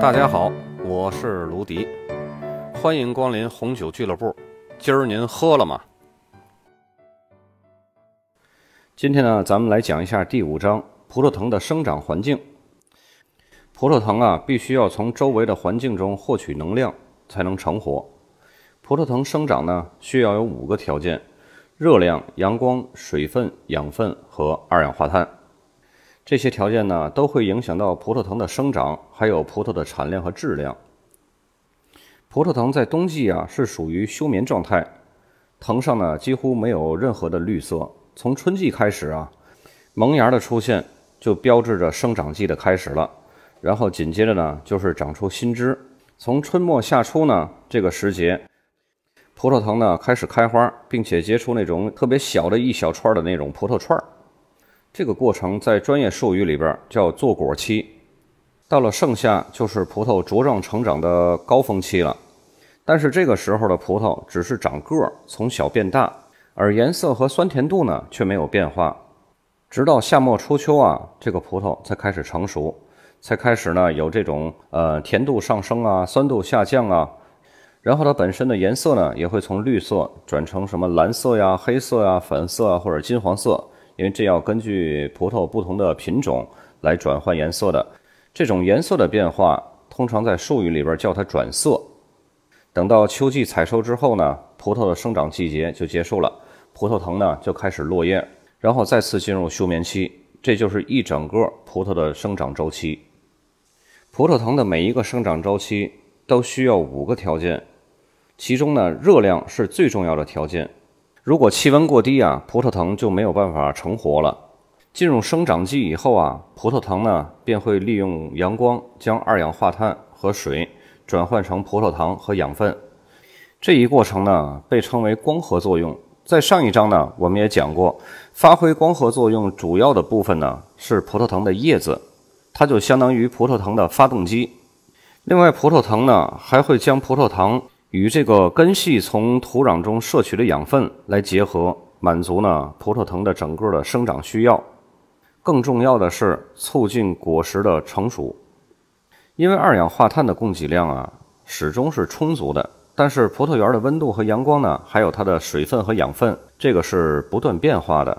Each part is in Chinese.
大家好，我是卢迪，欢迎光临红酒俱乐部。今儿您喝了吗？今天呢，咱们来讲一下第五章葡萄藤的生长环境。葡萄藤啊，必须要从周围的环境中获取能量，才能成活。葡萄藤生长呢，需要有五个条件：热量、阳光、水分、养分和二氧化碳。这些条件呢，都会影响到葡萄藤的生长，还有葡萄的产量和质量。葡萄藤在冬季啊是属于休眠状态，藤上呢几乎没有任何的绿色。从春季开始啊，萌芽的出现就标志着生长季的开始了。然后紧接着呢就是长出新枝。从春末夏初呢这个时节，葡萄藤呢开始开花，并且结出那种特别小的一小串的那种葡萄串儿。这个过程在专业术语里边叫坐果期，到了盛夏就是葡萄茁壮成长的高峰期了。但是这个时候的葡萄只是长个儿，从小变大，而颜色和酸甜度呢却没有变化。直到夏末初秋啊，这个葡萄才开始成熟，才开始呢有这种呃甜度上升啊，酸度下降啊，然后它本身的颜色呢也会从绿色转成什么蓝色呀、黑色呀、粉色啊或者金黄色。因为这要根据葡萄不同的品种来转换颜色的，这种颜色的变化，通常在术语里边叫它转色。等到秋季采收之后呢，葡萄的生长季节就结束了，葡萄藤呢就开始落叶，然后再次进入休眠期，这就是一整个葡萄的生长周期。葡萄藤的每一个生长周期都需要五个条件，其中呢，热量是最重要的条件。如果气温过低啊，葡萄藤就没有办法成活了。进入生长季以后啊，葡萄藤呢便会利用阳光将二氧化碳和水转换成葡萄糖和养分。这一过程呢被称为光合作用。在上一章呢我们也讲过，发挥光合作用主要的部分呢是葡萄藤的叶子，它就相当于葡萄藤的发动机。另外，葡萄藤呢还会将葡萄糖。与这个根系从土壤中摄取的养分来结合，满足呢葡萄藤的整个的生长需要。更重要的是促进果实的成熟。因为二氧化碳的供给量啊始终是充足的，但是葡萄园的温度和阳光呢，还有它的水分和养分，这个是不断变化的。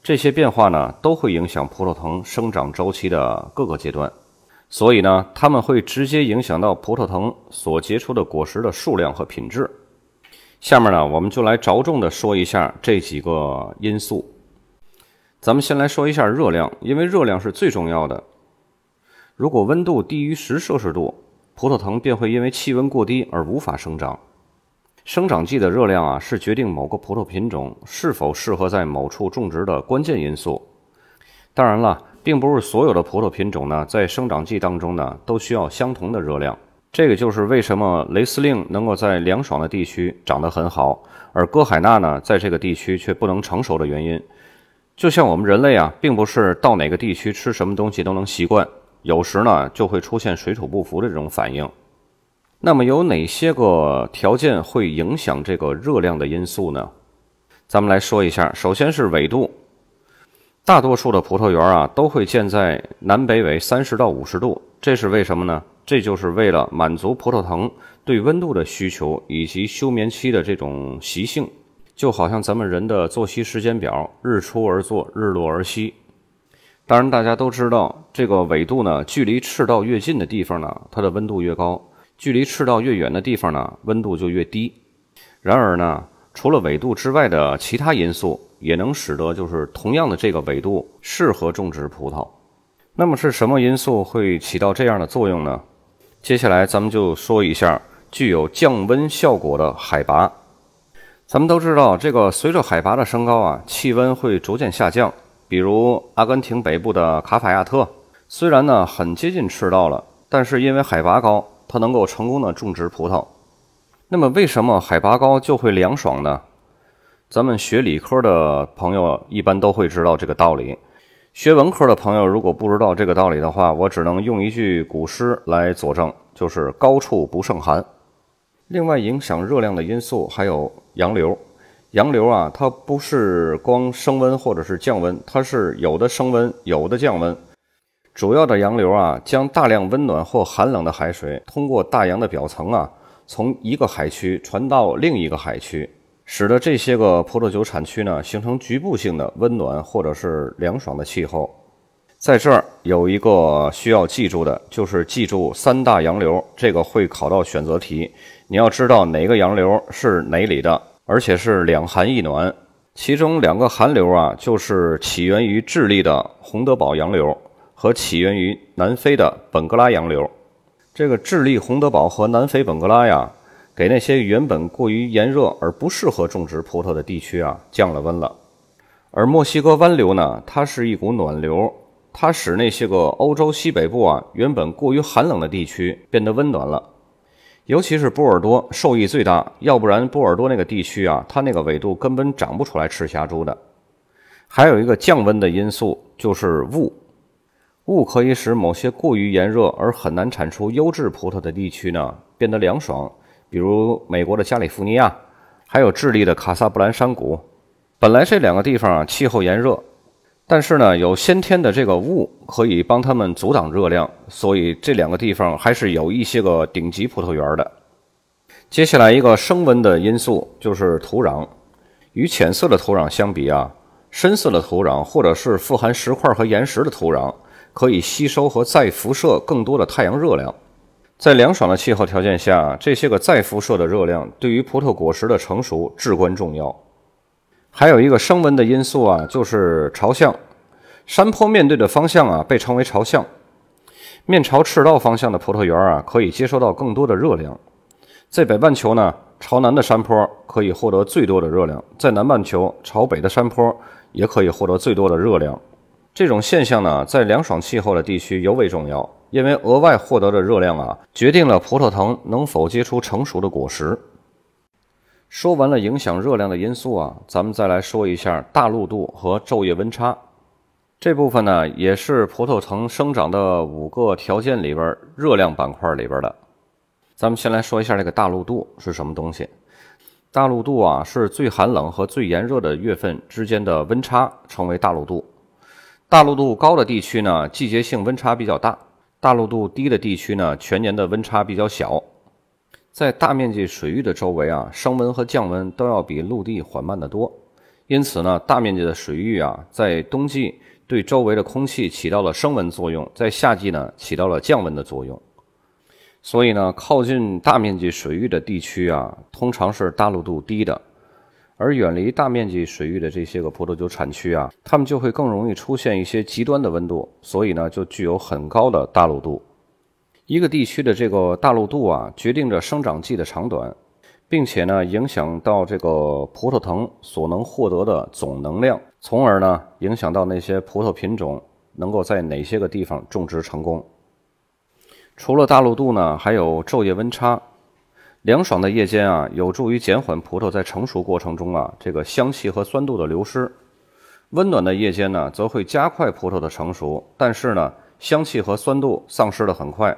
这些变化呢都会影响葡萄藤生长周期的各个阶段。所以呢，它们会直接影响到葡萄藤所结出的果实的数量和品质。下面呢，我们就来着重的说一下这几个因素。咱们先来说一下热量，因为热量是最重要的。如果温度低于十摄氏度，葡萄藤便会因为气温过低而无法生长。生长季的热量啊，是决定某个葡萄品种是否适合在某处种植的关键因素。当然了。并不是所有的葡萄品种呢，在生长季当中呢，都需要相同的热量。这个就是为什么雷司令能够在凉爽的地区长得很好，而歌海娜呢，在这个地区却不能成熟的原因。就像我们人类啊，并不是到哪个地区吃什么东西都能习惯，有时呢就会出现水土不服的这种反应。那么有哪些个条件会影响这个热量的因素呢？咱们来说一下，首先是纬度。大多数的葡萄园啊，都会建在南北纬三十到五十度，这是为什么呢？这就是为了满足葡萄藤对温度的需求以及休眠期的这种习性，就好像咱们人的作息时间表，日出而作，日落而息。当然，大家都知道，这个纬度呢，距离赤道越近的地方呢，它的温度越高；距离赤道越远的地方呢，温度就越低。然而呢，除了纬度之外的其他因素。也能使得就是同样的这个纬度适合种植葡萄。那么是什么因素会起到这样的作用呢？接下来咱们就说一下具有降温效果的海拔。咱们都知道，这个随着海拔的升高啊，气温会逐渐下降。比如阿根廷北部的卡法亚特，虽然呢很接近赤道了，但是因为海拔高，它能够成功的种植葡萄。那么为什么海拔高就会凉爽呢？咱们学理科的朋友一般都会知道这个道理，学文科的朋友如果不知道这个道理的话，我只能用一句古诗来佐证，就是“高处不胜寒”。另外，影响热量的因素还有洋流。洋流啊，它不是光升温或者是降温，它是有的升温，有的降温。主要的洋流啊，将大量温暖或寒冷的海水通过大洋的表层啊，从一个海区传到另一个海区，使得这些个葡萄酒产区呢形成局部性的温暖或者是凉爽的气候。在这儿有一个需要记住的，就是记住三大洋流，这个会考到选择题。你要知道哪个洋流是哪里的，而且是两寒一暖。其中两个寒流啊，就是起源于智利的洪德堡洋流。和起源于南非的本格拉洋流，这个智利洪德堡和南非本格拉呀，给那些原本过于炎热而不适合种植葡萄的地区啊降了温了。而墨西哥湾流呢，它是一股暖流，它使那些个欧洲西北部啊原本过于寒冷的地区变得温暖了。尤其是波尔多受益最大，要不然波尔多那个地区啊，它那个纬度根本长不出来赤霞珠的。还有一个降温的因素就是雾。雾可以使某些过于炎热而很难产出优质葡萄的地区呢变得凉爽，比如美国的加利福尼亚，还有智利的卡萨布兰山谷。本来这两个地方啊气候炎热，但是呢有先天的这个雾可以帮他们阻挡热量，所以这两个地方还是有一些个顶级葡萄园的。接下来一个升温的因素就是土壤，与浅色的土壤相比啊，深色的土壤或者是富含石块和岩石的土壤。可以吸收和再辐射更多的太阳热量，在凉爽的气候条件下，这些个再辐射的热量对于葡萄果实的成熟至关重要。还有一个升温的因素啊，就是朝向。山坡面对的方向啊，被称为朝向。面朝赤道方向的葡萄园啊，可以接收到更多的热量。在北半球呢，朝南的山坡可以获得最多的热量；在南半球，朝北的山坡也可以获得最多的热量。这种现象呢，在凉爽气候的地区尤为重要，因为额外获得的热量啊，决定了葡萄藤能否结出成熟的果实。说完了影响热量的因素啊，咱们再来说一下大陆度和昼夜温差。这部分呢，也是葡萄藤生长的五个条件里边热量板块里边的。咱们先来说一下这个大陆度是什么东西。大陆度啊，是最寒冷和最炎热的月份之间的温差，称为大陆度。大陆度高的地区呢，季节性温差比较大；大陆度低的地区呢，全年的温差比较小。在大面积水域的周围啊，升温和降温都要比陆地缓慢得多。因此呢，大面积的水域啊，在冬季对周围的空气起到了升温作用，在夏季呢，起到了降温的作用。所以呢，靠近大面积水域的地区啊，通常是大陆度低的。而远离大面积水域的这些个葡萄酒产区啊，它们就会更容易出现一些极端的温度，所以呢，就具有很高的大陆度。一个地区的这个大陆度啊，决定着生长季的长短，并且呢，影响到这个葡萄藤所能获得的总能量，从而呢，影响到那些葡萄品种能够在哪些个地方种植成功。除了大陆度呢，还有昼夜温差。凉爽的夜间啊，有助于减缓葡萄在成熟过程中啊这个香气和酸度的流失；温暖的夜间呢，则会加快葡萄的成熟，但是呢，香气和酸度丧失的很快。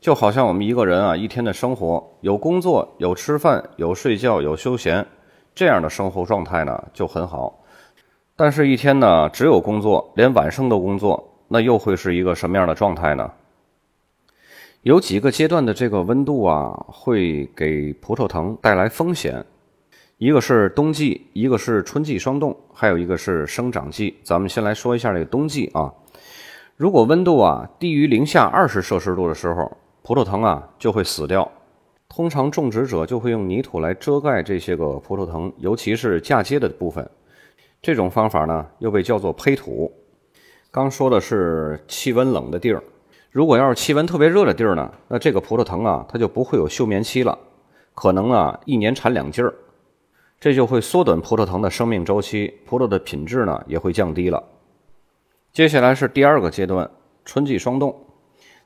就好像我们一个人啊一天的生活，有工作，有吃饭，有睡觉，有休闲，这样的生活状态呢就很好。但是，一天呢只有工作，连晚上都工作，那又会是一个什么样的状态呢？有几个阶段的这个温度啊，会给葡萄藤带来风险。一个是冬季，一个是春季霜冻，还有一个是生长季。咱们先来说一下这个冬季啊。如果温度啊低于零下二十摄氏度的时候，葡萄藤啊就会死掉。通常种植者就会用泥土来遮盖这些个葡萄藤，尤其是嫁接的部分。这种方法呢又被叫做胚土。刚说的是气温冷的地儿。如果要是气温特别热的地儿呢，那这个葡萄藤啊，它就不会有休眠期了，可能啊一年产两季儿，这就会缩短葡萄藤的生命周期，葡萄的品质呢也会降低了。接下来是第二个阶段，春季霜冻。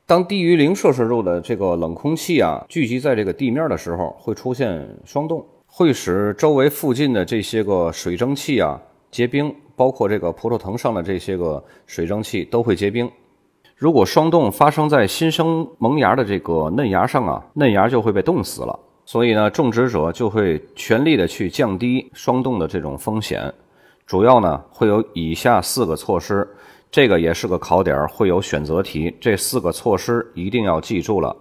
当低于零摄氏度的这个冷空气啊聚集在这个地面的时候，会出现霜冻，会使周围附近的这些个水蒸气啊结冰，包括这个葡萄藤上的这些个水蒸气都会结冰。如果霜冻发生在新生萌芽的这个嫩芽上啊，嫩芽就会被冻死了。所以呢，种植者就会全力的去降低霜冻的这种风险。主要呢会有以下四个措施。这个也是个考点，会有选择题。这四个措施一定要记住了。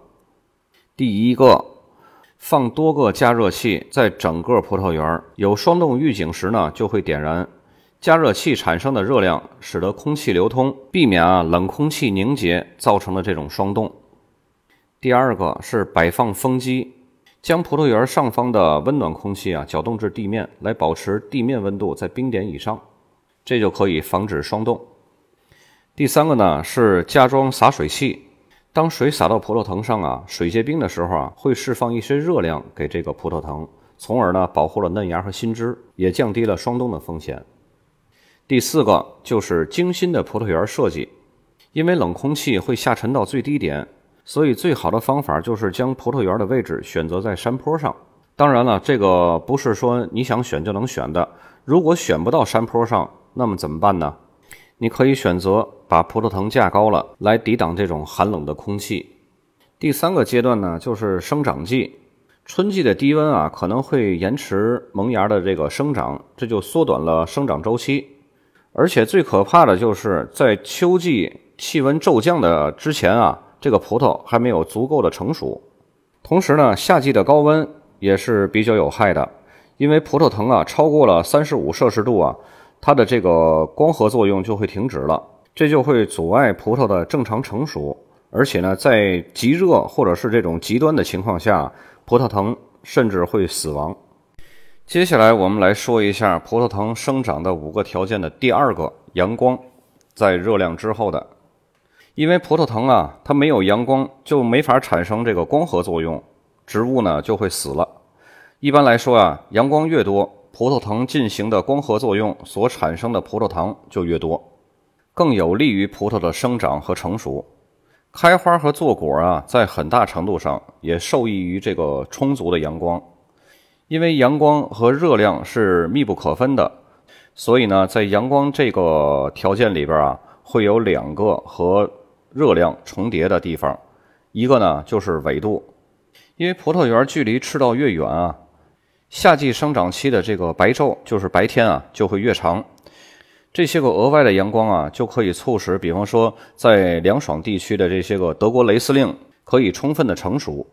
第一个，放多个加热器在整个葡萄园，有霜冻预警时呢，就会点燃。加热器产生的热量使得空气流通，避免啊冷空气凝结造成的这种霜冻。第二个是摆放风机，将葡萄园上方的温暖空气啊搅动至地面，来保持地面温度在冰点以上，这就可以防止霜冻。第三个呢是加装洒水器，当水洒到葡萄藤上啊，水结冰的时候啊，会释放一些热量给这个葡萄藤，从而呢保护了嫩芽和新枝，也降低了霜冻的风险。第四个就是精心的葡萄园设计，因为冷空气会下沉到最低点，所以最好的方法就是将葡萄园的位置选择在山坡上。当然了，这个不是说你想选就能选的。如果选不到山坡上，那么怎么办呢？你可以选择把葡萄藤架高了，来抵挡这种寒冷的空气。第三个阶段呢，就是生长季。春季的低温啊，可能会延迟萌芽的这个生长，这就缩短了生长周期。而且最可怕的就是在秋季气温骤降的之前啊，这个葡萄还没有足够的成熟。同时呢，夏季的高温也是比较有害的，因为葡萄藤啊超过了三十五摄氏度啊，它的这个光合作用就会停止了，这就会阻碍葡萄的正常成熟。而且呢，在极热或者是这种极端的情况下，葡萄藤甚至会死亡。接下来我们来说一下葡萄藤生长的五个条件的第二个阳光，在热量之后的，因为葡萄藤啊，它没有阳光就没法产生这个光合作用，植物呢就会死了。一般来说啊，阳光越多，葡萄藤进行的光合作用所产生的葡萄糖就越多，更有利于葡萄的生长和成熟。开花和坐果啊，在很大程度上也受益于这个充足的阳光。因为阳光和热量是密不可分的，所以呢，在阳光这个条件里边啊，会有两个和热量重叠的地方。一个呢就是纬度，因为葡萄园距离赤道越远啊，夏季生长期的这个白昼就是白天啊就会越长。这些个额外的阳光啊，就可以促使，比方说在凉爽地区的这些个德国雷司令可以充分的成熟。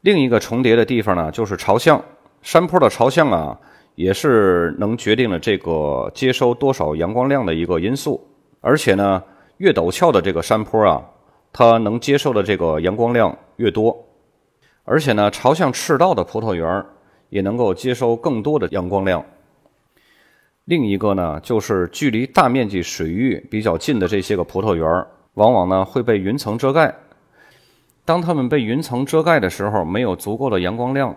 另一个重叠的地方呢，就是朝向。山坡的朝向啊，也是能决定了这个接收多少阳光量的一个因素。而且呢，越陡峭的这个山坡啊，它能接受的这个阳光量越多。而且呢，朝向赤道的葡萄园也能够接收更多的阳光量。另一个呢，就是距离大面积水域比较近的这些个葡萄园，往往呢会被云层遮盖。当它们被云层遮盖的时候，没有足够的阳光量。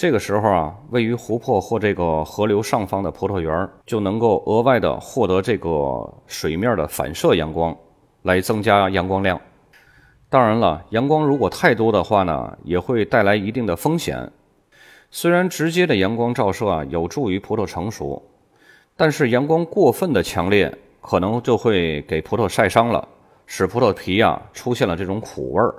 这个时候啊，位于湖泊或这个河流上方的葡萄园就能够额外的获得这个水面的反射阳光，来增加阳光量。当然了，阳光如果太多的话呢，也会带来一定的风险。虽然直接的阳光照射啊有助于葡萄成熟，但是阳光过分的强烈，可能就会给葡萄晒伤了，使葡萄皮啊出现了这种苦味儿。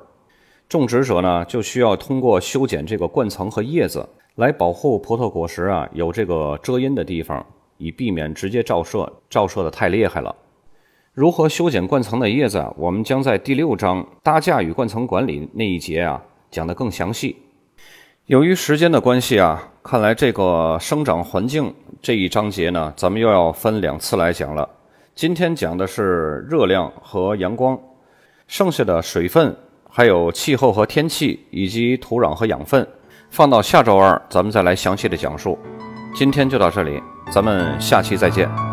种植者呢，就需要通过修剪这个冠层和叶子，来保护葡萄果实啊有这个遮阴的地方，以避免直接照射，照射的太厉害了。如何修剪冠层的叶子啊，我们将在第六章搭架与冠层管理那一节啊讲得更详细。由于时间的关系啊，看来这个生长环境这一章节呢，咱们又要分两次来讲了。今天讲的是热量和阳光，剩下的水分。还有气候和天气，以及土壤和养分，放到下周二咱们再来详细的讲述。今天就到这里，咱们下期再见。